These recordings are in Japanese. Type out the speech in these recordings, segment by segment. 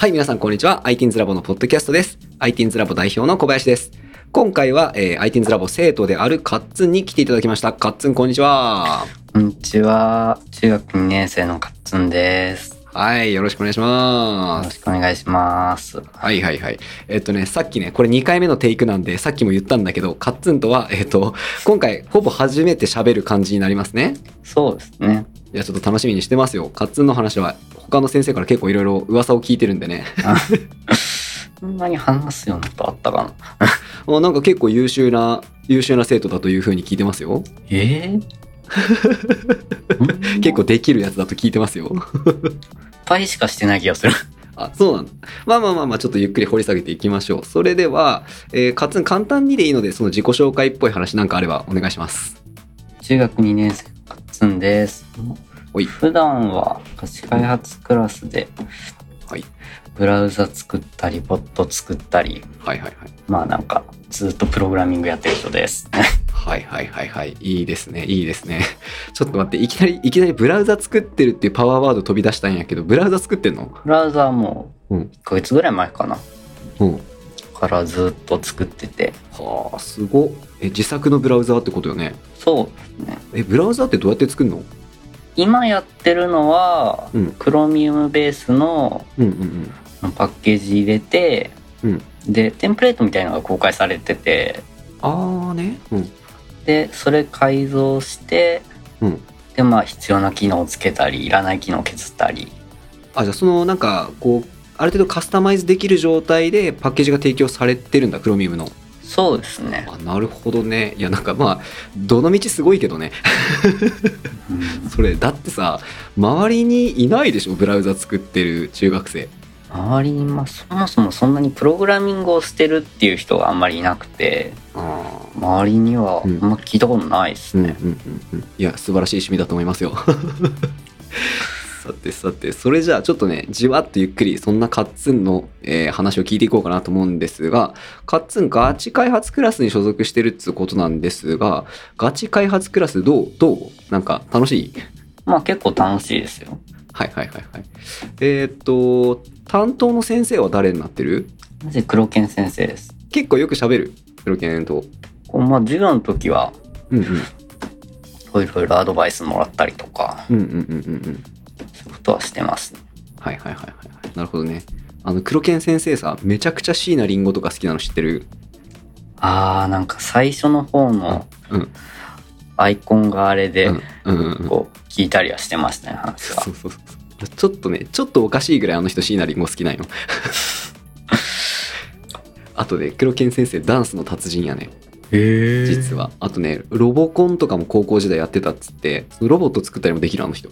はい、皆さん、こんにちは。ITINS ラボのポッドキャストです。ITINS ラボ代表の小林です。今回は、えー、ITINS ラボ生徒であるカッツンに来ていただきました。カッツン、こんにちは。こんにちは。中学2年生のカッツンです。はい、よろしくお願いしよます。ろしくお願いします。はいはいはい。えっとね、さっきね、これ2回目のテイクなんで、さっきも言ったんだけど、カッツンとは、えっと、今回、ほぼ初めて喋る感じになりますね。そうですね。いや、ちょっと楽しみにしてますよ。カッツンの話は、他の先生から結構いろいろ噂を聞いてるんでね。あそんなに話すようなことあったかな。あなんか結構優秀な、優秀な生徒だというふうに聞いてますよ。えー、結構できるやつだと聞いてますよ。いっぱいしかしてない気がする。あ、そうなんだ。まあまあまあまあ、ちょっとゆっくり掘り下げていきましょう。それでは、えー、カッツン簡単にでいいので、その自己紹介っぽい話なんかあればお願いします。中学2年生のカッツンです。おい普段は歌詞開発クラスではい。ブラウザ作ったり、ボット作ったり、はいはいはい。まあなんかずっとプログラミングやってる人です。はいはいはいはい。いいですね。いいですね。ちょっと待って、いきなり、いきなりブラウザ作ってるっていうパワーワード飛び出したんやけど、ブラウザ作ってんの？ブラウザはもううん1ヶ月ぐらい前かな。うん。からずっと作ってて。はあ、すごっ。え、自作のブラウザってことよね？そうですね。え、ブラウザってどうやって作るの？今やってるのは、うん Chromium ベースのうんうんパッケージ入れて、うんでテンプレートみたいなのが公開されててあーね。うん。でそれ改造してうん。でまあ必要な機能をつけたりいらない機能を削ったりあ、じゃあそのなんか、こう、ある程度カスタマイズできる状態でパッケージが提供されてるんだ、クロミウムの。そうですね、あ、なるほどね。いや、なんかまあ、どの道すごいけどね。うん それ、だってさ、周りにいないでしょ、ブラウザ作ってる中学生。周りにまあそもそもそんなにプログラミングをしてるっていう人があんまりいなくて。周りにはあうんんま聞いたことないですね、うんうんうんうん。いや、素晴らしい趣味だと思いますよ。さてさて、それじゃあちょっとね、じわっとゆっくり、そんなカッツンの、えー話を聞いていこうかなと思うんですが、カッツンガチ開発クラスに所属してるっつうことなんですが、ガチ開発クラスどうどう？なんか楽しい？まあ結構楽しいですよはいはいはいはい。えーっと、担当の先生は誰になってる？まず黒犬先生です結構よく喋る？プロケンと。まあ授業の時はうんうん。いろいろアドバイスもらったりとかうんうんうんうんうん。そういうことはしてますねはいはいはいはいはい。なるほどね。あの、黒剣先生さ、めちゃくちゃ椎名林檎とか好きなの知ってる？あーなんか最初の方のうん。アイコンがあれでうんうんうんうん。こう聞いたりはしてましたね話はそうそうそう。ちょっとね、ちょっとおかしいぐらいあの人椎名林檎好きなんよ。あとね、黒剣先生ダンスの達人やね。へ実は。あとね、ロボコンとかも高校時代やってたっつって、ロボット作ったりもできるあの人。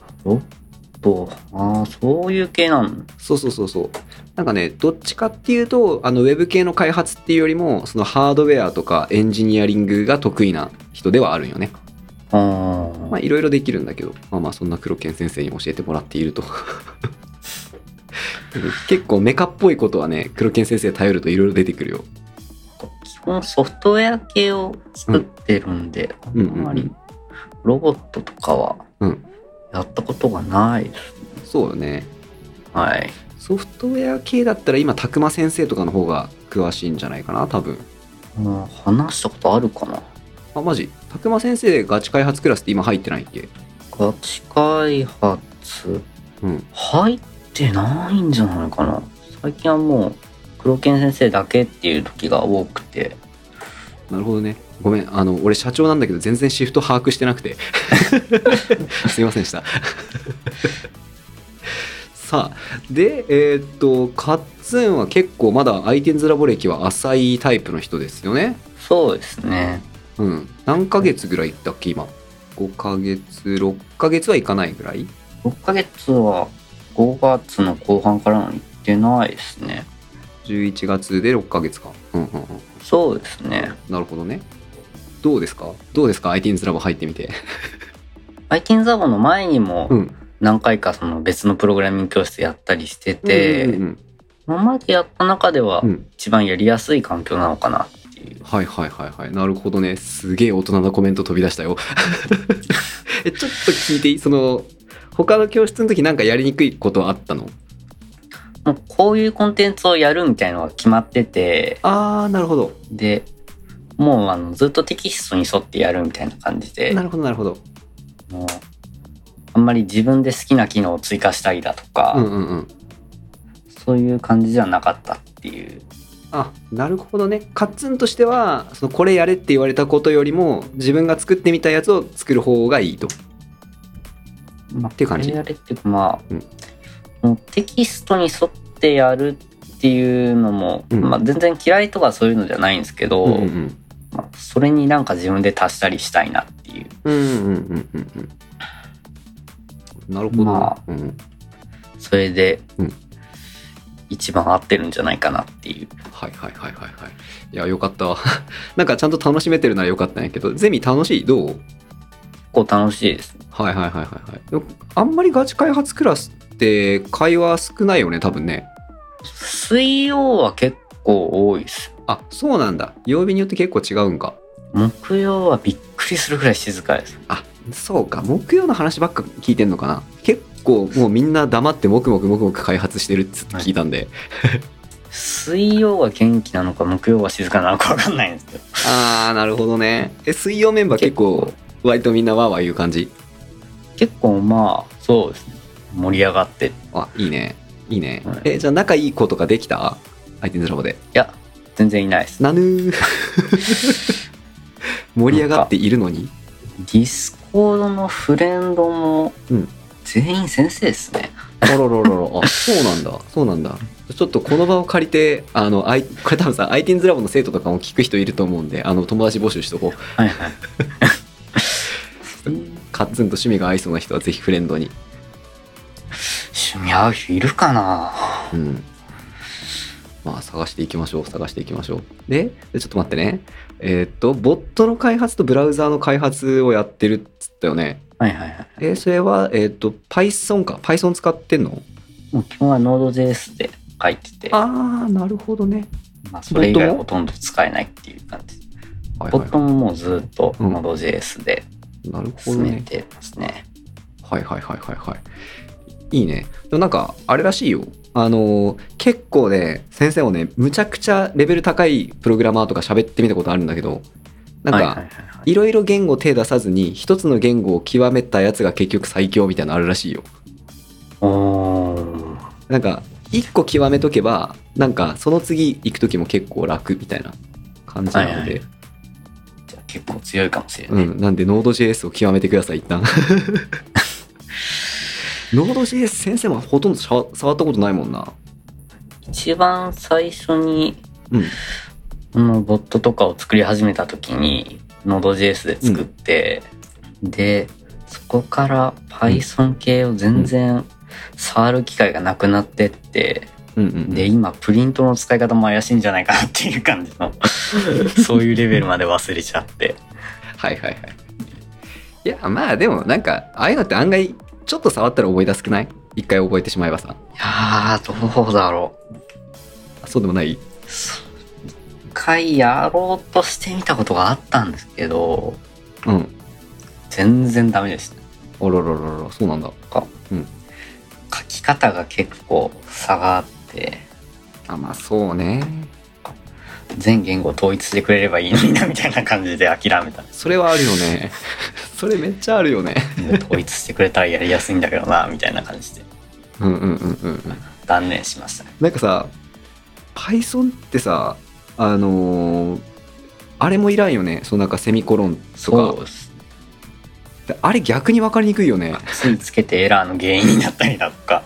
とああそういう系なのそうそうそうそう。なんかね、どっちかっていうと、あの、ウェブ系の開発っていうよりも、そのハードウェアとかエンジニアリングが得意な人ではあるんよね。まあ、いろいろできるんだけど、まあまあ、そんな黒剣先生に教えてもらっていると。結構メカっぽいことはね、黒剣先生頼るといろいろ出てくるよ。基本ソフトウェア系を作ってるんで、うんあんまりロボットとかはうんやったことがないですそうよね。はいソフトウェア系だったら今、たくま先生とかの方が詳しいんじゃないかな、多分。もう話したことあるかなあ、マジ？たくま先生ガチ開発クラスって今入ってないっけ？ガチ開発？うん。入ってないんじゃないかな最近はもう黒剣先生だけっていう時が多くてなるほどね。ごめん。あの、俺社長なんだけど全然シフト把握してなくて。すいませんでした。さあ、で、えーっと、カッツンは結構まだアイテンズラボ歴は浅いタイプの人ですよね。そうですねうん。何ヶ月ぐらいいったっけ、今？5ヶ月、6ヶ月はいかないぐらい？6ヶ月は5月の後半からの行ってないですね ?11 月で6ヶ月か。うんうんうん。そうですねなるほどね。どうですか？どうですか ?ITINS ラボ入ってみて。ITIN ザボの前にもうん。何回かその別のプログラミング教室やったりしてて、うんうんうん今までやった中ではうん一番やりやすい環境なのかなっ。はいはいはいはい。なるほどね。すげえ大人なコメント飛び出したよ。え、ちょっと聞いていい？その、他の教室の時なんかやりにくいことあったの？もうこういうコンテンツをやるみたいのが決まってて、ああなるほどで、もうあのずっとテキストに沿ってやるみたいな感じで、なるほどなるほどもうあんまり自分で好きな機能を追加したりだとか、うんうんうんそういう感じじゃなかったっていう。あなるほどね。カッツンとしてはそのこれやれって言われたことよりも自分が作ってみたやつを作る方がいいと。まあ、っていう感じ。これやれっていうかまあ、うん。テキストに沿ってやるっていうのも、うん。まあ、全然嫌いとかそういうのじゃないんですけど、うんうんまあ、それになんか自分で足したりしたいなっていう。うんうんうんうんうんなるほど、まあうん、それでうん、一番合ってるんじゃないかなっていう。はいはいはいはいはい。いやよかった。わ なんかちゃんと楽しめてるならよかったんやけどゼミ楽しい？どう？結構楽しいです。はいはいはいはいはい。あんまりガチ開発クラスって会話少ないよね多分ね。水曜は結構多いです。あそうなんだ。曜日によって結構違うんか。木曜はびっくりするぐらい静かです。あそうか。木曜の話ばっか聞いてんのかな。結構もうみんな黙ってもくもくもくもく開発してるっつって聞いたんで、水曜は元気なのか木曜は静かなのか分かんないんですけど。あーなるほどね。え水曜メンバー結構割とみんなわーわー言う感じ？結構まあそうですね。盛り上がって。いあいいね。いいね、はい。えじゃあ仲いい子とかできた？相手のラボで。や、全然いないです。なぬー。盛り上がっているのに？ディスコードのフレンドもうん全員先生ですね。あらららら。あそうなんだ。そうなんだ。ちょっとこの場を借りてあのあいこれ多分さ IT's ラボの生徒とかも聞く人いると思うんであの友達募集しとこう。はいはい。カッツンと趣味が合いそうな人はぜひフレンドに。趣味合う人いるかな？うん。まあ探していきましょう探していきましょう。ででちょっと待ってね。えーっとボットの開発とブラウザーの開発をやってるっつったよねはいはいはい。えーそれはえーっと Python か？Python 使ってんの？もう基本は Node.js で書いてて、ああなるほどね。まあ、それ以外ほとんど使えないっていう感じ。はいはボットももうずっとうん。Node.js でいなるほどね。進めてますね。はいはいはいはいはい。いいね。でもなんかあれらしいよ。あのー結構ね先生もねむちゃくちゃレベル高いプログラマーとか喋ってみたことあるんだけどなんか、はいろいろ言語手出さずに一つの言語を極めたやつが結局最強みたいなのあるらしいよ。なんか一個極めとけばなんかその次行く時も結構楽みたいな感じなので、はいはいじゃあ結構強いかもしれない。うんなんで Node.js を極めてください一旦。Node.js 先生もほとんど触触ったことないもんな。一番最初にうん。このボットとかを作り始めた時に Node.js で作って、でそこから Python 系を全然触る機会がなくなってって、うんうんうん、で今プリントの使い方も怪しいんじゃないかなっていう感じの そういうレベルまで忘れちゃって。はいはいはい。いやまあでもなんかああいうのって案外ちょっと触ったら覚え出すくない？一回覚えてしまえばさ。いやーどうだろう。そうでもない？一回やろうとしてみたことがあったんですけどうん。全然ダメでしたあららららら、そうなんだ。書き方が結構差があってあ、まあそうね。全言語統一してくれればいいのになみたいな感じで諦めたそれはあるよね。それめっちゃあるよね。統一してくれたらやりやすいんだけどなみたいな感じでうんうんうんうんうん。断念しましたねなんかさ、Python ってさ、あのーあれもいらんよね。そのなんかセミコロンとか。あれ逆に分かりにくいよね。わついつけてエラーの原因になったりだとか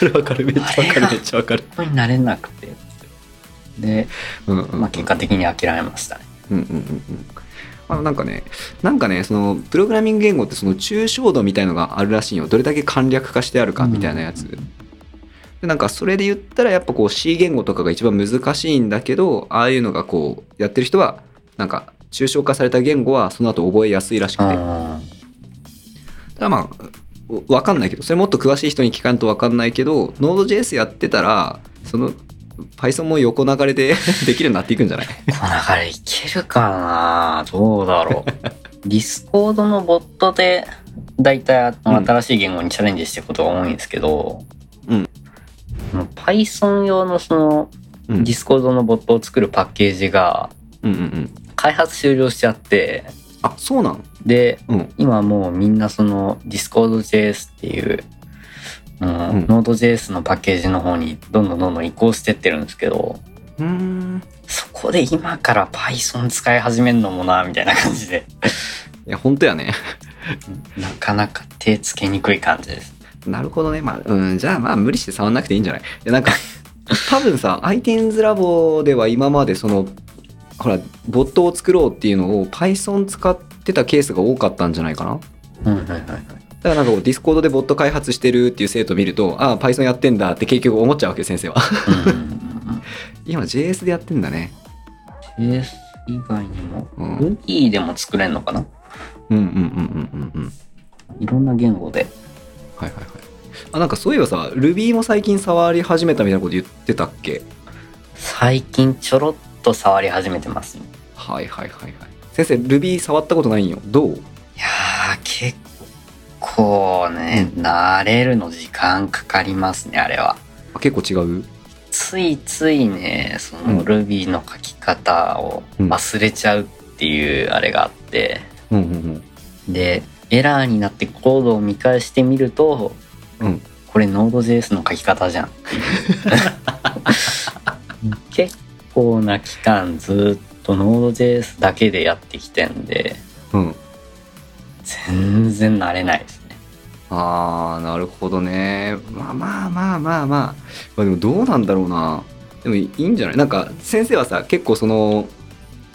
かるわかる。めっちゃ分かるめっちゃ分かる。本当になれなくてで、うんうんうん。まあ、結果的に諦めましたねうんうんうんうん。あのなんかね、なんかね、そのプログラミング言語ってその抽象度みたいのがあるらしいよ。どれだけ簡略化してあるかみたいなやつ。でなんかそれで言ったらやっぱこう C 言語とかが一番難しいんだけど、ああいうのがこうやってる人はなんか抽象化された言語はその後覚えやすいらしくて。ただまあ、わわかんないけど、それもっと詳しい人に聞かんとわかんないけど、Node.js やってたら、その Python も横流れで できるようになっていくんじゃない？この流れいけるかなどうだろう。ディスコードのボットでだいたい新しい言語にチャレンジしていくことが多いんですけど、うん Python 用のそのうん。Discord のボットを作るパッケージがうんうんうん。開発終了しちゃって、あ、そうなん？で、うん。今もうみんなその Discord.js っていう、うんうん Node.js のパッケージの方にどんどんどんどん移行してってるんですけど、うーん。そこで今から Python 使い始めるのもな、みたいな感じで、いや、本当やね。なかなか手つけにくい感じです。なるほどね。まあ、うん、じゃあまあ無理して触んなくていいんじゃない？いや、なんか、多分さ、iTunes ラボでは今までその、ほら、ボットを作ろうっていうのを Python 使ってたケースが多かったんじゃないかな？うん、はいはいはい。だからなんかこう Discord でボット開発してるっていう生徒を見ると、ああ、Python やってんだって結局思っちゃうわけよ、先生は。うんうんうん 今 JS でやってんだね。うん、JS 以外にも、うん。うん Ruby でも作れるのかな？うんうんうんうんうん。いろんな言語で。はいはいはい。あ、なんかそういえばさ、Ruby も最近触り始めたみたいなこと言ってたっけ？最近ちょろっと触り始めてますね。はいはいはいはい。先生、Ruby 触ったことないんよ。どう？いやー、結構ね、慣れるの時間かかりますね、あれは。あ結構違う？ついついね、そうんの Ruby の書き方を忘れちゃうっていうあれがあって、うんうんで、エラーになってコードを見返してみると、うん。うん。これ Node.js の書き方じゃん。結構な期間ずっと Node.js だけでやってきてんで、うん。全然慣れないですね。あー、なるほどね。まあまあまあまあまあ。まあでもどうなんだろうな。でもいいんじゃない？なんか先生はさ、結構その、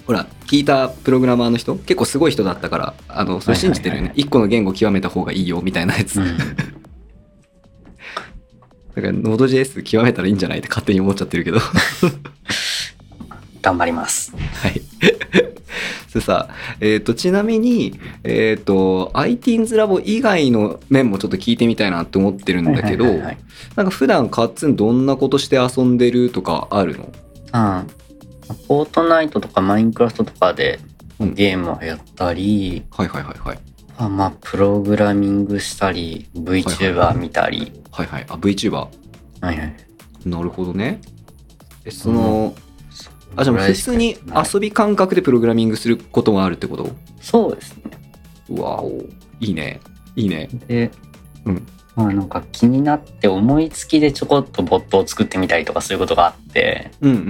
ほら、聞いたプログラマーの人結構すごい人だったから、あの、それ信じてるよはいはい。ね一個の言語極めた方がいいよみたいなやつ。うん だから Node.js 極めたらいいんじゃないって勝手に思っちゃってるけど。頑張ります。はい。それさ、えっ、と、ちなみに、えっ、と、iTeens ラボ以外の面もちょっと聞いてみたいなって思ってるんだけど、はいはいなんか普段カッツンどんなことして遊んでるとかあるの？うん。フォートナイトとかマインクラフトとかでうんゲームをやったり、はいはいはいはい。あまあ、プログラミングしたり、VTuber 見たり。はいはい。あ、VTuber？はいはい。なるほどね。え、その、あ、じゃあ普通に遊び感覚でプログラミングすることもあるってこと？そうですね。うわお。いいね。いいね。で、うんまあなんか気になって思いつきでちょこっとボットを作ってみたりとかそういうことがあって、うんうんう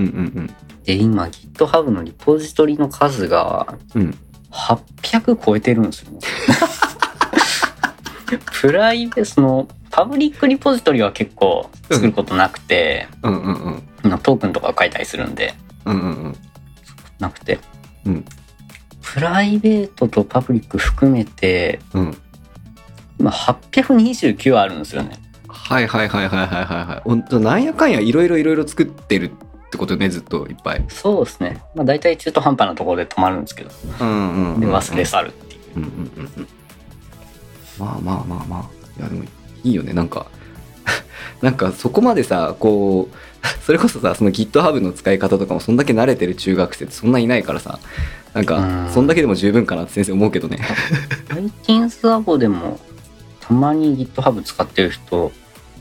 んで、今 GitHub のリポジトリの数がうん。うん。800超えてるんですよね。プライベートのパブリックリポジトリは結構作ることなくて、うんうんうん。トークンとかを書いたりするんで、うんうんうん。なくて。うんプライベートとパブリック含めて、うん。今829あるんですよね。はいはいはいはいはいはいはい。ほんとなんやかんやいろいろいろいろ作ってるってことね、ずっといっぱい。そうですね。まあ大体中途半端なところで止まるんですけど、うんうん、うん。で忘れ去るっていう。うんうんうんうん。まあまあまあまあ。いやでもいいよね、なんか。なんかそこまでさ、こう、それこそさ、その GitHub の使い方とかもそんだけ慣れてる中学生ってそんないないからさ、なんかうんそんだけでも十分かなって先生思うけどね。iTunes ラボでもたまに GitHub 使ってる人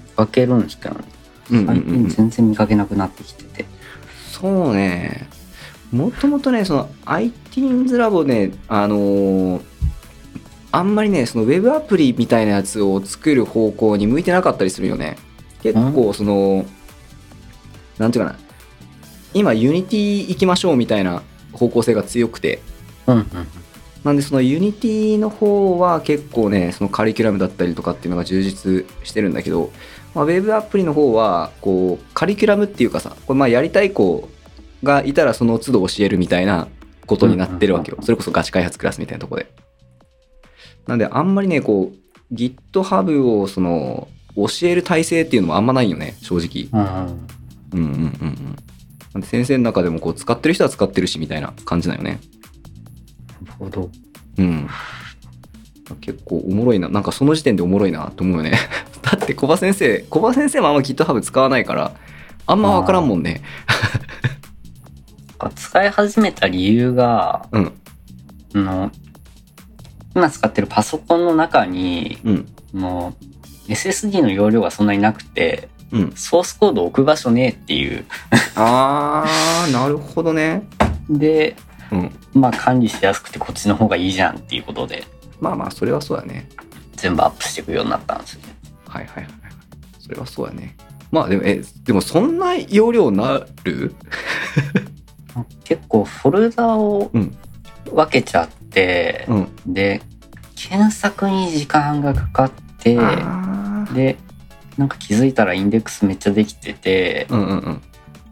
見かけるんですけどね。うんうん最近。全然見かけなくなってきてて。そうね。もともとね、その iTeens ラボね、あのーあんまりね、そのウェブアプリみたいなやつを作る方向に向いてなかったりするよね。結構その、なんていうかな、今 Unity 行きましょうみたいな方向性が強くて、うんうん。なんでその Unity の方は結構ね、そのカリキュラムだったりとかっていうのが充実してるんだけど、まあ、ウェブアプリの方は、こう、カリキュラムっていうかさ、これまあやりたい子がいたらその都度教えるみたいなことになってるわけよ。それこそガチ開発クラスみたいなところで。なんであんまりね、こう、GitHub をその、教える体制っていうのもあんまないよね、正直。うんうん、うんうんうんうん。なんで先生の中でもこう、使ってる人は使ってるしみたいな感じだよね。ほど。うん。結構おもろいな。なんかその時点でおもろいなと思うよね。だって小葉先生、小葉先生もあんま GitHub 使わないから、あんまわからんもんね。使い始めた理由が、うん。あの、今使ってるパソコンの中に、うん。もう SSD の容量がそんなになくて、うんソースコード置く場所ねえっていう。あーなるほどねで、うん。まあ管理しやすくてこっちの方がいいじゃんっていうことで、まあまあそれはそうだね。全部アップしていくようになったんですよね。はいはいはいはい。それはそうだね。まあでもえでもそんな容量なる？結構フォルダをうん。分けちゃって、うん。で、検索に時間がかかって、で、なんか気づいたらインデックスめっちゃできてて、うんうんうん。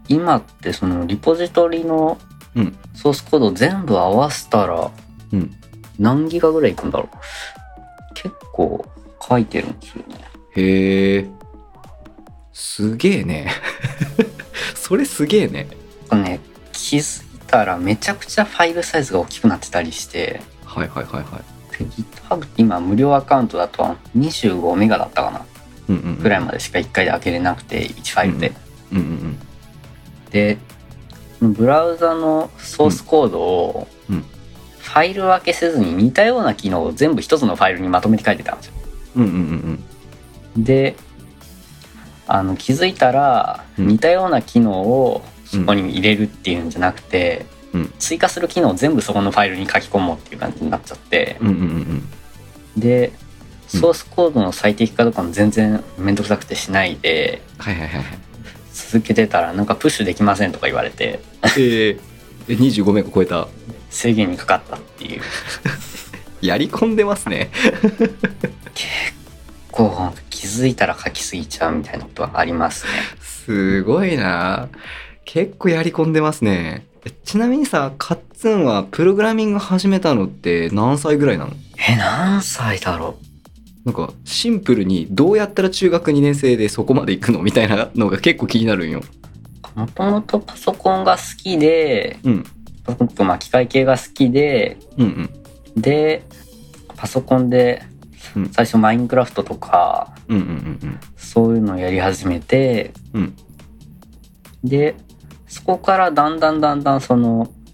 今ってそのリポジトリのうん。ソースコード全部合わせたらうん。何ギガぐらいいくんだろう。結構書いてるんですよね。へえ。すげえね。それすげえね。ね気づいたらめちゃくちゃファイルサイズが大きくなってたりしてはいはいはいはい。で GitHub 今無料アカウントだと25メガだったかな。うんうんうん。ぐらいまでしか1回で開けれなくて1ファイルで。うんうん。でブラウザのソースコードをファイル分けせずに似たような機能を全部一つのファイルにまとめて書いてたんですよ。うんうんうんうん。であの気づいたらうん。似たような機能をそこに入れるっていうんじゃなくて、うん。追加する機能を全部そこのファイルに書き込もうっていう感じになっちゃって、うんうんうんでうん。ソースコードの最適化とかも全然めんどくさくてしないではいはいはいはい続けてたらなんかプッシュできませんとか言われてえー、え25メガ超えた。制限にかかったっていう。やり込んでますね。こう気づいたら書きすぎちゃうみたいなことはありますね。すごいな。結構やり込んでますね。えちなみにさカッツンはプログラミング始めたのって何歳ぐらいなの？え何歳だろなんかシンプルにどうやったら中学2年生でそこまで行くのみたいなのが結構気になるんよ。うもともとパソコンが好きでうん。パソコンとまあ機械系が好きでうんうん。でパソコンでうん。最初マインクラフトとかうんうんうんそういうのをやり始めてうん。でそこからだんだんだんだんその、うん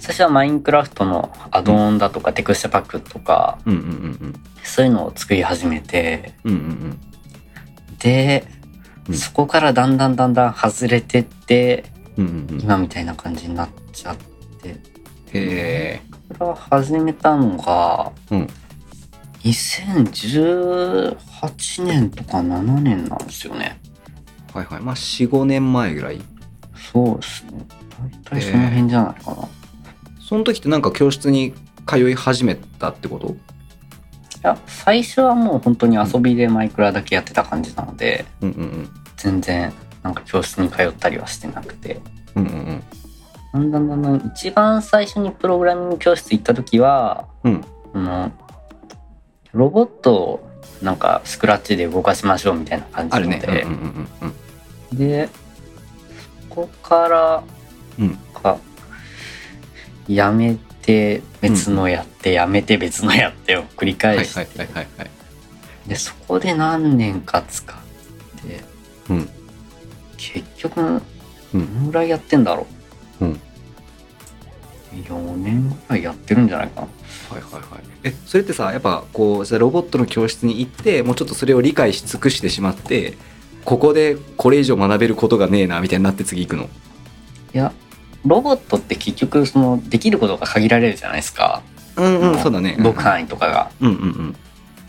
最初はマインクラフトのアドオンだとかテクスチャパックとかうんうんうんそういうのを作り始めてうんうんうん。で、うん。そこからだんだんだんだん外れてってうんうんうん。今みたいな感じになっちゃって。へえ。これは始めたのがうん。2018年とか7年なんですよね。はいはい。まあ45年前ぐらい。そうですね。大体その辺じゃないかな、いその時ってなんか教室に通い始めたってこと？や最初はもう本当に遊びでマイクラだけやってた感じなのでうんうんうん。全然なんか教室に通ったりはしてなくて。うんうんだんだんだんだん一番最初にプログラミング教室行った時はうん。あのロボットをなんかスクラッチで動かしましょうみたいな感じあるね。ので、うんうんうんうん。でそこからうん。かやめて別のやって、やめて別のやってを繰り返して、はいはいはいでそこで何年か使ってうん。結局うん。どのぐらいやってんだろう、うん。4年ぐらいやってるんじゃないかな。はいはいはい。えそれってさやっぱこうじゃあロボットの教室に行ってもうちょっとそれを理解し尽くしてしまってここでこれ以上学べることがねえなみたいになって次行くの？いやロボットって結局そのできることが限られるじゃないですか、うんうんもそうだね。動く範囲とかが。うんうん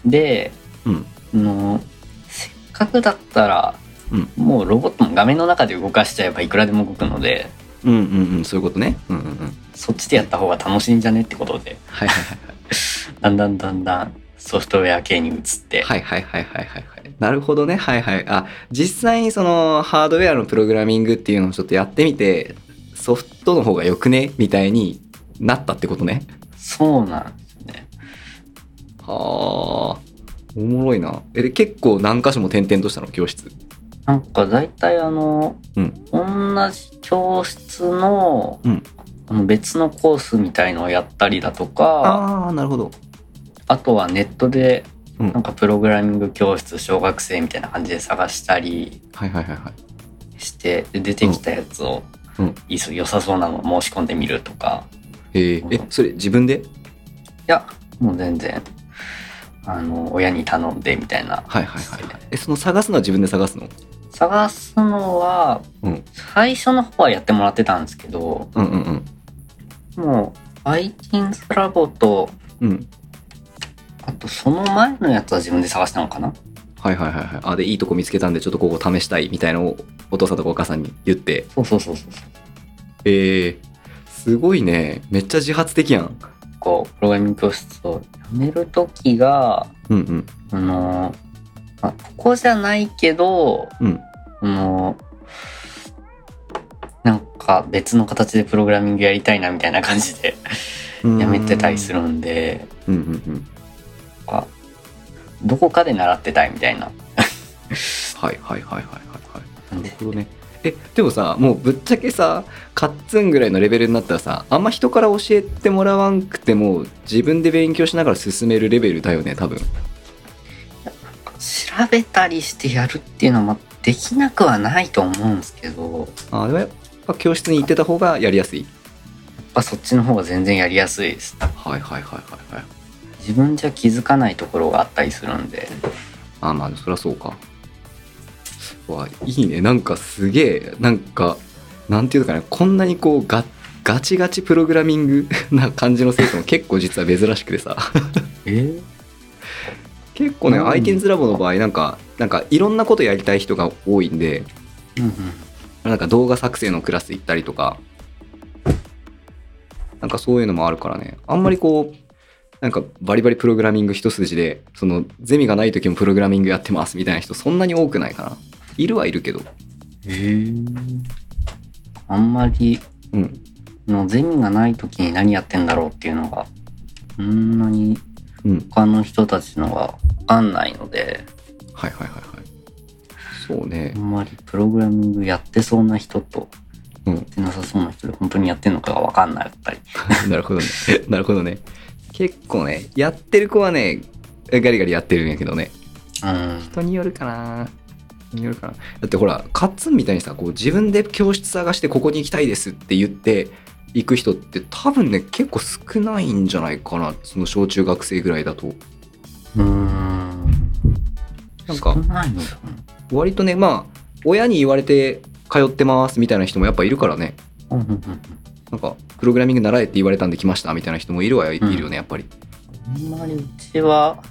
でうん。あのせっかくだったら、うん。もうロボットも画面の中で動かしちゃえばいくらでも動くのでうんうんうんうんそういうことね。うんうんうん。そっちでやった方が楽しいんじゃねってことで。はいはいはい。だんだんだんだんソフトウェア系に移って、はいはいはいはいはいはい。なるほどね。はいはい。あ実際にそのハードウェアのプログラミングっていうのをちょっとやってみてソフトの方がよくね？みたいになったってことね。そうなんですね。はあおもろいな。えで結構何箇所も転々としたの？教室。なんか大体あの、うん。同じ教室の,、うん。あの別のコースみたいのをやったりだとかああなるほど。あとはネットでうん。なんかプログラミング教室小学生みたいな感じで探したりはいはいはいはい。してで出てきたやつを、うん。いいっす良さそうなの申し込んでみるとか。えー、えそれ自分で？いやもう全然。あの親に頼んでみたいな。はいはいはい。はいえその探すのは自分で探すの？探すのは、うん。最初の方はやってもらってたんですけど、うんうんうん。もう、iTunes ラボと、うん。あとその前のやつは自分で探したのかな？はいはいはいはい。あでいいとこ見つけたんでちょっとここ試したいみたいのをお父さんとかお母さんに言って。そうそうそうそう。えー、すごいね。めっちゃ自発的やん。こう、プログラミング教室を辞めるときが、うんうん。あの、まあ、ここじゃないけど、うん。あの、なんか別の形でプログラミングやりたいなみたいな感じでうん。やめてたりするんで、うんうんうん。どこかで習ってたいみたいな。はいはいはいはいはいはいなるほどね。えでもさもうぶっちゃけさカッツンぐらいのレベルになったらさあんま人から教えてもらわんくても自分で勉強しながら進めるレベルだよね多分。調べたりしてやるっていうのはまあできなくはないと思うんですけど。やっあでもやっぱ教室に行ってた方がやりやすい？ぱそっちの方が全然やりやすいです。はいはいはいはいはい。自分じゃ気づかないところがあったりするんで。あまあそりゃそうかわいいね。なんかすげえなんかなんていうのかな。こんなにこうガガチガチプログラミング な感じの生徒も結構実は珍しくてさ。え？結構ね、うん iTunes ラボの場合なんかなんかいろんなことやりたい人が多いんでうんうん。なんか動画作成のクラス行ったりとかなんかそういうのもあるからね。あんまりこうなんかバリバリプログラミング一筋でそのゼミがない時もプログラミングやってますみたいな人そんなに多くないかないるはいるけど。へえあんまりうん。のゼミがない時に何やってんだろうっていうのがそんなにうん。他の人たちのがわかんないので。はいはいはいはい。そうね。あんまりプログラミングやってそうな人とうん。やってなさそうな人で本当にやってんのかがわかんなかったり。なるほどね。なるほどね。結構ねやってる子はねガリガリやってるんやけどね。うん。人によるかな。人によるかなだってほらカッツンみたいにさこう自分で教室探してここに行きたいですって言って行く人って多分ね結構少ないんじゃないかなその小中学生ぐらいだと。うーん。なんか少ないのだ割とねまあ親に言われて通ってますみたいな人もやっぱいるからね。なんかプログラミング習えって言われたんで来ましたみたいな人もいるはいるよねやっぱり。あん。まりうちは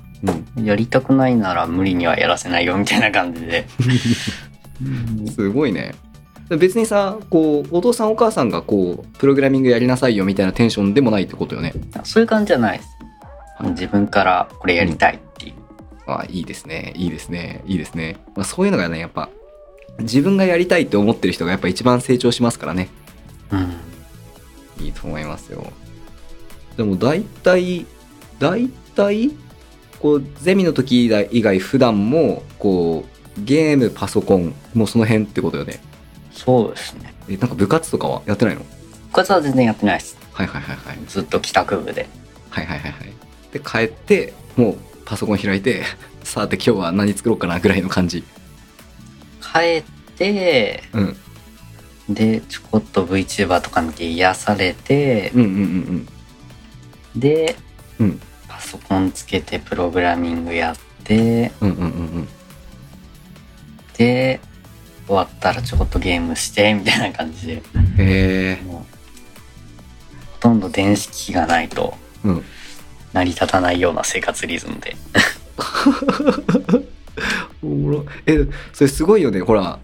うん。やりたくないなら無理にはやらせないよみたいな感じで。うん。すごいね。別にさこうお父さんお母さんがこうプログラミングやりなさいよみたいなテンションでもないってことよね。そういう感じじゃないです。自分からこれやりたいっていう、あいいですね。いいですね。いいですね、まあ、そういうのがねやっぱ自分がやりたいって思ってる人がやっぱ一番成長しますからね。うん。いいと思いますよ。でも大体大体こうゼミの時以外以外普段もこうゲームパソコンもうその辺ってことよね。そうですね。えなんか部活とかはやってないの？部活は全然やってないです。はいはいはいはい。ずっと帰宅部で。はいはいはいはい。で帰ってもうパソコン開いて さて今日は何作ろうかなぐらいの感じ。帰ってうん。でちょこっと VTuber とか見て癒されてうんうんうん。で、うんパソコンつけてプログラミングやってうんうんうんうん。うんで終わったらちょこっとゲームしてみたいな感じで。へえほとんど電子機器がないとうん。成り立たないような生活リズムで。おもろ。えそれすごいよね。ほら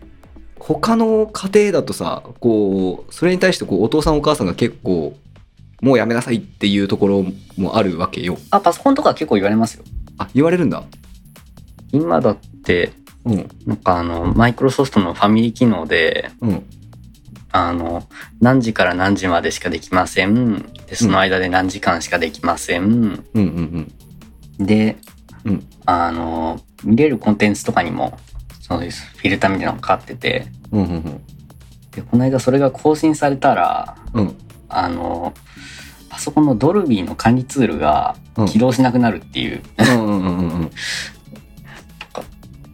他の家庭だとさこうそれに対してこうお父さんお母さんが結構もうやめなさいっていうところもあるわけよ。あパソコンとか結構言われますよ。あ言われるんだ。今だってうん。なんかあのマイクロソフトのファミリー機能でうん。あの何時から何時までしかできません。でその間で何時間しかできません、うんうん。で、うん。あの見れるコンテンツとかにもそうです。フィルターみたいなのがかかってて。うんうんうん。でこの間それが更新されたらうんあのパソコンのドルビーの管理ツールがうん。起動しなくなるっていう、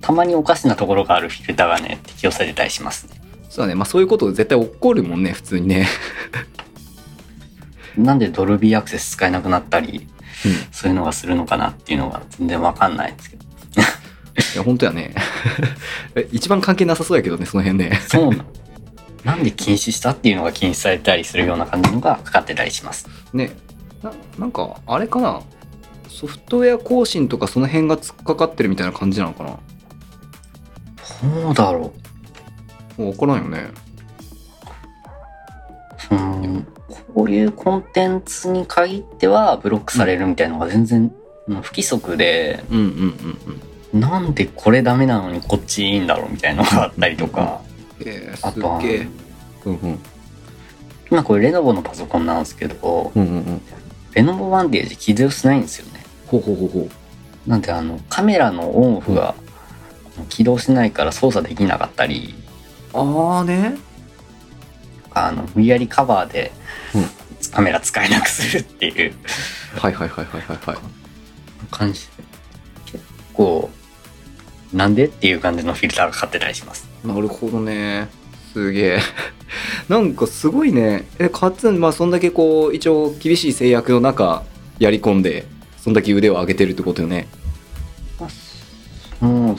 たまにおかしなところがあるフィルターがね適用されたりしますね。そうだね。まあそういうこと絶対起こるもんね普通にね。なんでドルビーアクセス使えなくなったりうん。そういうのがするのかなっていうのが全然わかんないんですけど。や本当やね。え一番関係なさそうやけどねその辺ね。そうなのなんで禁止したっていうのが禁止されたりするような感じのがかかってたりします。ね。ななんかあれかな？ソフトウェア更新とかその辺が突っかかってるみたいな感じなのかな？どうだろもう。分からんよね。う。うん、こういうコンテンツに限ってはブロックされるみたいなのが全然、うん不規則で、うんうんうんうん。なんでこれダメなのにこっちいいんだろうみたいなのがあったりとか、えー、あとはすっげえ。うんうん。今これレノボのパソコンなんですけど、うんうんうん。レノボワンデージ起動しないんですよね。ほうほうほうほう。なんであのカメラのオンオフが起動しないから操作できなかったり、ああね。あの無理やりカバーでうん。カメラ使えなくするっていう。はいはいはいはいはいはい。感じ。で結構なんで？っていう感じのフィルターがかかってたりします。なるほどね。すげえ。なんかすごいね。えカッツンまあそんだけこう一応厳しい制約の中やり込んでそんだけ腕を上げてるってことよね。もう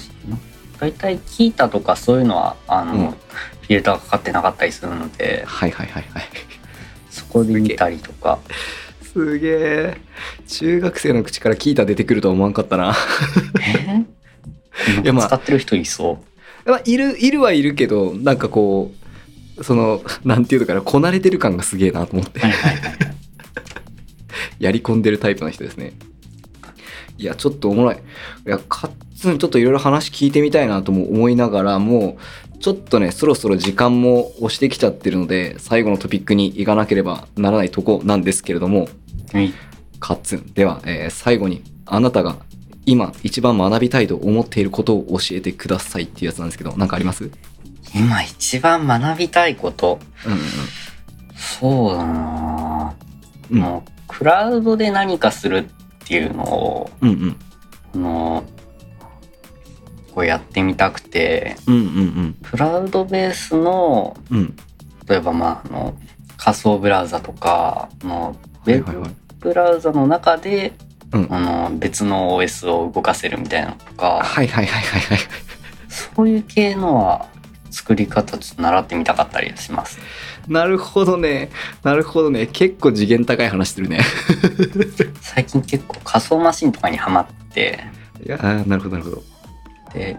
大体キータとかそういうのはあの、うん。フィルターがかかってなかったりするのではいはいはいはい。そこで見たりとか。すげえ。中学生の口からキータ出てくるとは思わんかったな。え？いやまあ。使ってる人いそう。まあいるいるはいるけどなんかこうそのなんていうのかなこなれてる感がすげえなと思って。やり込んでるタイプの人ですね。いやちょっとおもろい。いやカッツンちょっといろいろ話聞いてみたいなとも思いながらもうちょっとねそろそろ時間も押してきちゃってるので最後のトピックに行かなければならないとこなんですけれども。はい。カッツンでは、えー最後にあなたが今一番学びたいと思っていることを教えてくださいっていうやつなんですけど何かあります？今一番学びたいこと？うんそうだな。うん。もう、クラウドで何かするっていうのを、うんうん。あの、こうやってみたくて、うんうんうん。クラウドベースの、うん。うん例えばまあ、あの、仮想ブラウザとかの、ウェブブラウザの中で、うん。あの、別の OS を動かせるみたいなのとか、はいはいはいはいはい。そういう系のは、作り方ちょっと習ってみたかったりします。なるほどね。なるほどね。結構次元高い話してるね。最近結構仮想マシンとかにハマって、いやーなるほどなるほど。で、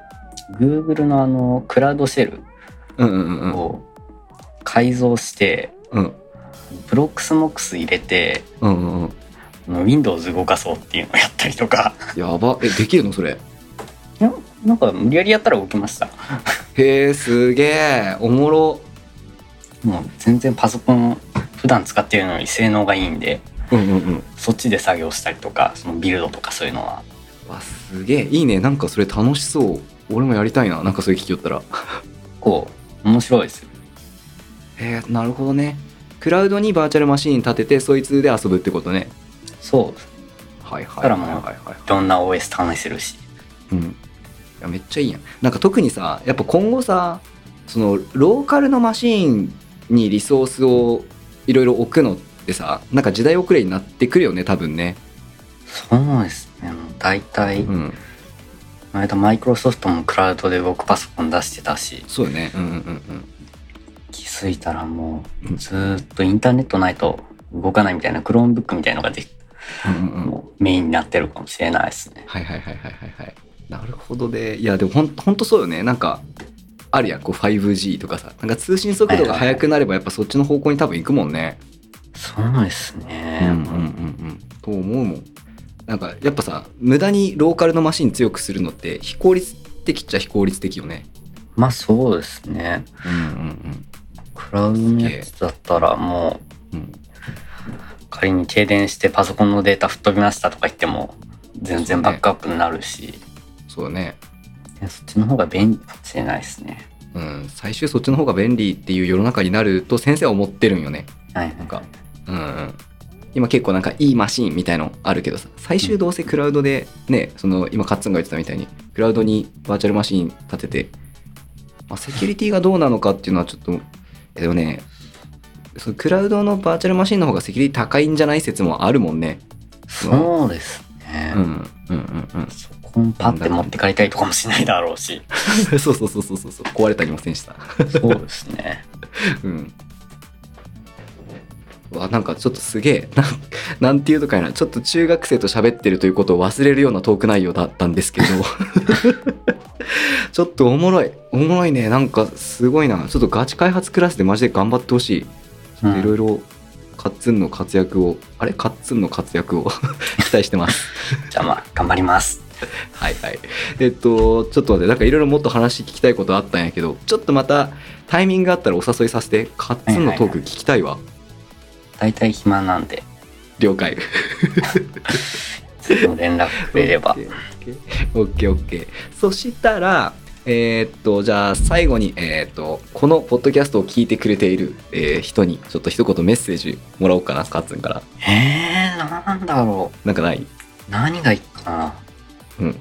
Google のあの、クラウドシェルうんうんうんを改造して、うん。ブロックスモックス入れて、うんうん Windows 動かそうっていうのをやったりとか、やば。えできるのそれ？いやなんか無理やりやったら動きました。へえすげえおもろ。もう全然パソコン普段使ってるのより性能がいいんで、うんうんうん。そっちで作業したりとか、そのビルドとかそういうのは、わすげえ。いいね。なんかそれ楽しそう。俺もやりたいな。なんかそれ聞きよったら。こう、面白いですよ。へえなるほどね。クラウドにバーチャルマシーン立ててそいつで遊ぶってことねそう。はいはいはいはい。はいいろんな OS 試せるし。うん、いやめっちゃいいやん。なんか特にさやっぱ今後さそのローカルのマシーンにリソースをいろいろ置くのってさなんか時代遅れになってくるよね多分ね。そうですね。大体、こうん。の間マイクロソフトもクラウドで動くパソコン出してたし、そうよね。うんうんうん気づいたらもううん。ずーっとインターネットないと動かないみたいなクロームブックみたいのができメインになってるかもしれないですね。はいはいはいはいはいはい。なるほどでいやでもほんほんとそうよね。なんかあるやん。こう 5G とかさ。なんか通信速度が速くなればやっぱそっちの方向に多分行くもんね。そうですね。うんうんうんうん。と思うもん。なんかやっぱさ無駄にローカルのマシン強くするのって非効率的っちゃ非効率的よね。まあそうですね。うんうんクラウドのやつだったらもううんうん仮に停電してパソコンのデータ吹っ飛びましたとか言っても全然バックアップになるし、そうだねそっちの方が便利かもしれないですね。うん。最終そっちの方が便利っていう世の中になると先生は思ってるんよね。はいはい。なんか。うんうん。今結構なんかいいマシーンみたいのあるけどさ最終どうせクラウドでねその今カッツンが言ってたみたいにクラウドにバーチャルマシーン立てて、まあ、セキュリティがどうなのかっていうのはちょっとえでもねそのクラウドのバーチャルマシンの方がセキュリティ高いんじゃない説もあるもんね。そうですね。うんうんうんうん。そこ本パッて持って帰りたいとかもしないだろうし。そうそうそうそうそうそう壊れたりませんでしたそうですね。うんうわなんかちょっとすげえなんなんていうとかいなちょっと中学生と喋ってるということを忘れるようなトーク内容だったんですけど ちょっとおもろいおもろいねなんかすごいなちょっとガチ開発クラスでマジで頑張ってほしいいろいろカッツンの活躍をあれ？カッツンの活躍を 期待してます じゃあまあ、頑張ります。はいはい。えっと、ちょっと待って、なんかいろいろもっと話聞きたいことあったんやけど、ちょっとまたタイミングがあったらお誘いさせて、カッツンのトーク聞きたいわ。大体暇なんで、了解。連絡くれれば。オッケーオッケー。そしたら、えーっと、じゃあ最後に、えーっと、このポッドキャストを聞いてくれている、えー人に、ちょっと一言メッセージもらおうかな、カッツンから。えー、なんだろなんかない？う何がいいかなうん。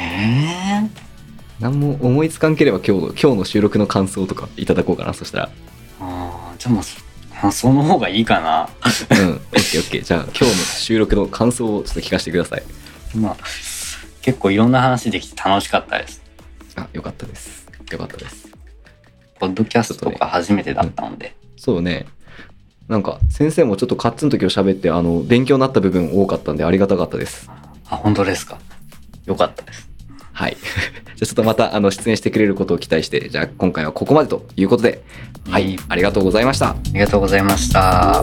えー、何も思いつかんければ今日の、今日の収録の感想とかいただこうかな、そしたら。あーじゃあまあそ、の方がいいかな。うん。オッケーオッケー。じゃあ今日の収録の感想をちょっと聞かせてください。まあ、結構いろんな話できて楽しかったです。あ、よかったです。よかったです。ポッドキャストとか初めてだったので。そうね。なんか、先生もちょっとカッツンと今日喋って、あの、勉強になった部分多かったんで、ありがたかったです。あ、本当ですか？よかったです。はい。じゃあちょっとまた、あの、出演してくれることを期待して、じゃあ今回はここまでということで、はいありがとうございました。ありがとうございました。